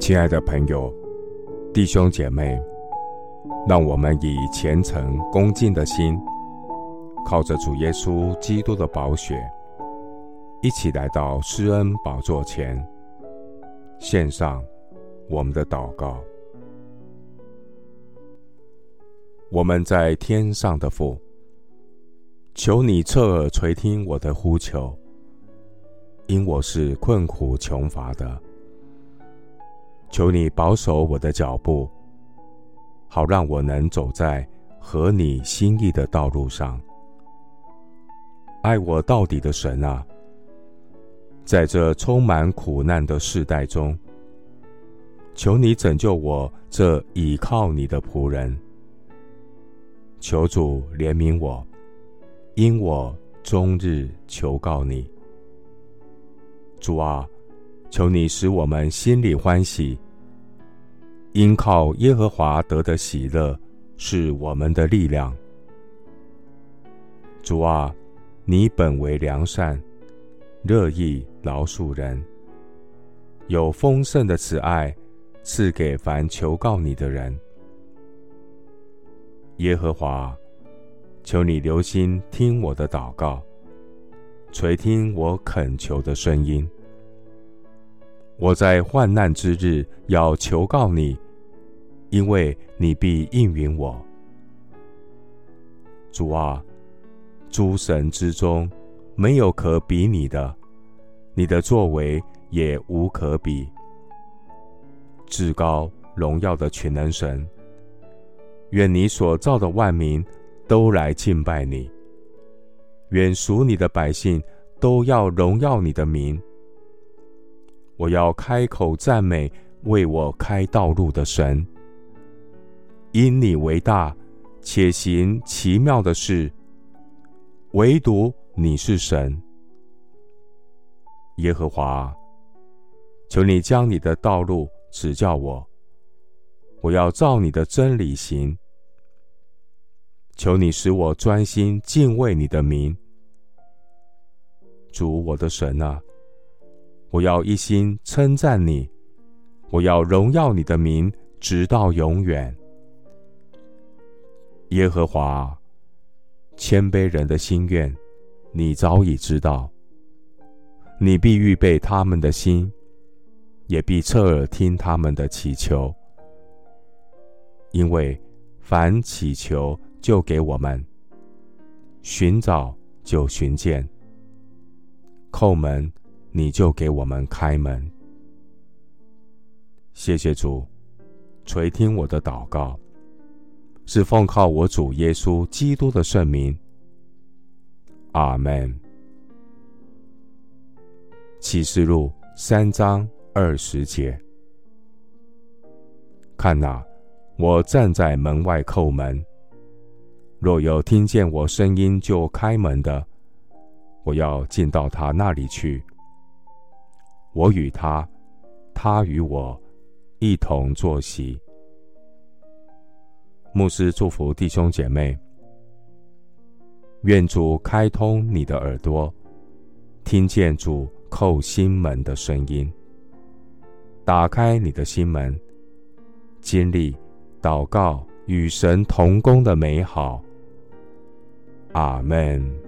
亲爱的朋友、弟兄姐妹，让我们以虔诚恭敬的心，靠着主耶稣基督的宝血，一起来到施恩宝座前，献上我们的祷告。我们在天上的父，求你侧耳垂听我的呼求，因我是困苦穷乏的。求你保守我的脚步，好让我能走在合你心意的道路上。爱我到底的神啊，在这充满苦难的世代中，求你拯救我这倚靠你的仆人。求主怜悯我，因我终日求告你。主啊。求你使我们心里欢喜，因靠耶和华得的喜乐是我们的力量。主啊，你本为良善，乐意饶恕人，有丰盛的慈爱赐给凡求告你的人。耶和华，求你留心听我的祷告，垂听我恳求的声音。我在患难之日要求告你，因为你必应允我。主啊，诸神之中没有可比拟的，你的作为也无可比。至高荣耀的全能神，愿你所造的万民都来敬拜你，愿属你的百姓都要荣耀你的名。我要开口赞美为我开道路的神，因你为大，且行奇妙的事，唯独你是神，耶和华。求你将你的道路指教我，我要照你的真理行。求你使我专心敬畏你的名，主我的神啊。我要一心称赞你，我要荣耀你的名，直到永远。耶和华，谦卑人的心愿，你早已知道。你必预备他们的心，也必侧耳听他们的祈求，因为凡祈求，就给我们；寻找，就寻见；叩门。你就给我们开门。谢谢主，垂听我的祷告，是奉靠我主耶稣基督的圣名。阿门。启示录三章二十节，看哪，我站在门外叩门，若有听见我声音就开门的，我要进到他那里去。我与他，他与我一同坐席。牧师祝福弟兄姐妹，愿主开通你的耳朵，听见主叩心门的声音，打开你的心门，经历祷告与神同工的美好。阿门。